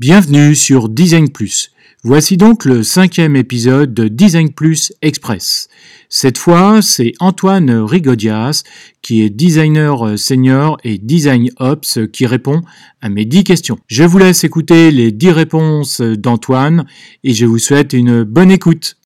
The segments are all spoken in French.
Bienvenue sur Design Plus. Voici donc le cinquième épisode de Design Plus Express. Cette fois, c'est Antoine Rigodias, qui est designer senior et design ops, qui répond à mes dix questions. Je vous laisse écouter les dix réponses d'Antoine et je vous souhaite une bonne écoute.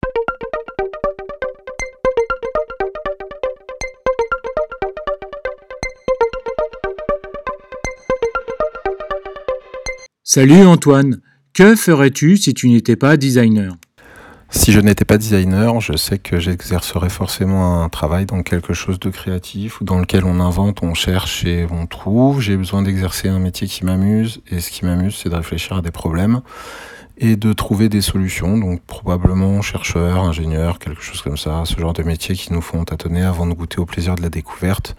Salut Antoine, que ferais-tu si tu n'étais pas designer? Si je n'étais pas designer, je sais que j'exercerais forcément un travail dans quelque chose de créatif dans lequel on invente, on cherche et on trouve. J'ai besoin d'exercer un métier qui m'amuse et ce qui m'amuse, c'est de réfléchir à des problèmes et de trouver des solutions. Donc probablement chercheur, ingénieur, quelque chose comme ça, ce genre de métiers qui nous font tâtonner avant de goûter au plaisir de la découverte.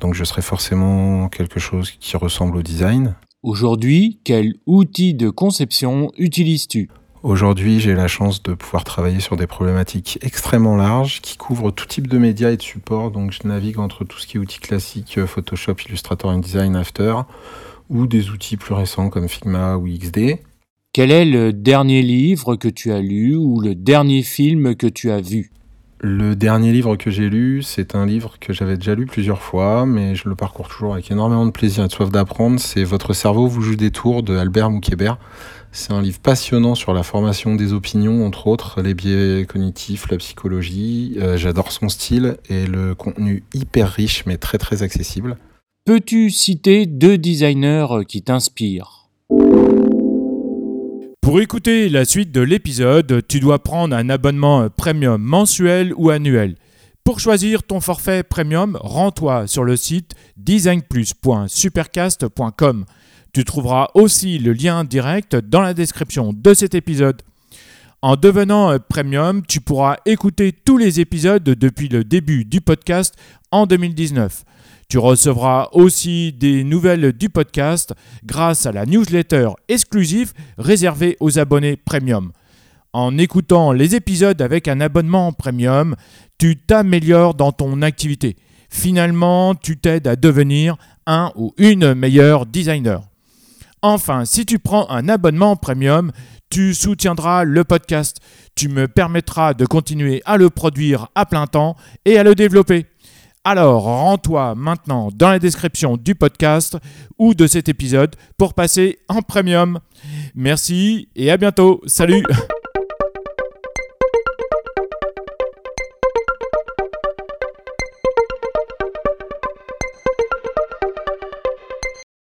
Donc je serais forcément quelque chose qui ressemble au design, Aujourd'hui, quel outil de conception utilises-tu? Aujourd'hui, j'ai la chance de pouvoir travailler sur des problématiques extrêmement larges qui couvrent tout type de médias et de supports. Donc, je navigue entre tout ce qui est outils classiques, euh, Photoshop, Illustrator, InDesign, After, ou des outils plus récents comme Figma ou XD. Quel est le dernier livre que tu as lu ou le dernier film que tu as vu? Le dernier livre que j'ai lu, c'est un livre que j'avais déjà lu plusieurs fois, mais je le parcours toujours avec énormément de plaisir et de soif d'apprendre. C'est Votre cerveau vous joue des tours de Albert Moukébert. C'est un livre passionnant sur la formation des opinions, entre autres, les biais cognitifs, la psychologie. Euh, j'adore son style et le contenu hyper riche, mais très très accessible. Peux-tu citer deux designers qui t'inspirent? Pour écouter la suite de l'épisode, tu dois prendre un abonnement premium mensuel ou annuel. Pour choisir ton forfait premium, rends-toi sur le site designplus.supercast.com. Tu trouveras aussi le lien direct dans la description de cet épisode. En devenant premium, tu pourras écouter tous les épisodes depuis le début du podcast en 2019. Tu recevras aussi des nouvelles du podcast grâce à la newsletter exclusive réservée aux abonnés premium. En écoutant les épisodes avec un abonnement premium, tu t'améliores dans ton activité. Finalement, tu t'aides à devenir un ou une meilleure designer. Enfin, si tu prends un abonnement premium, tu soutiendras le podcast. Tu me permettras de continuer à le produire à plein temps et à le développer. Alors, rends-toi maintenant dans la description du podcast ou de cet épisode pour passer en premium. Merci et à bientôt. Salut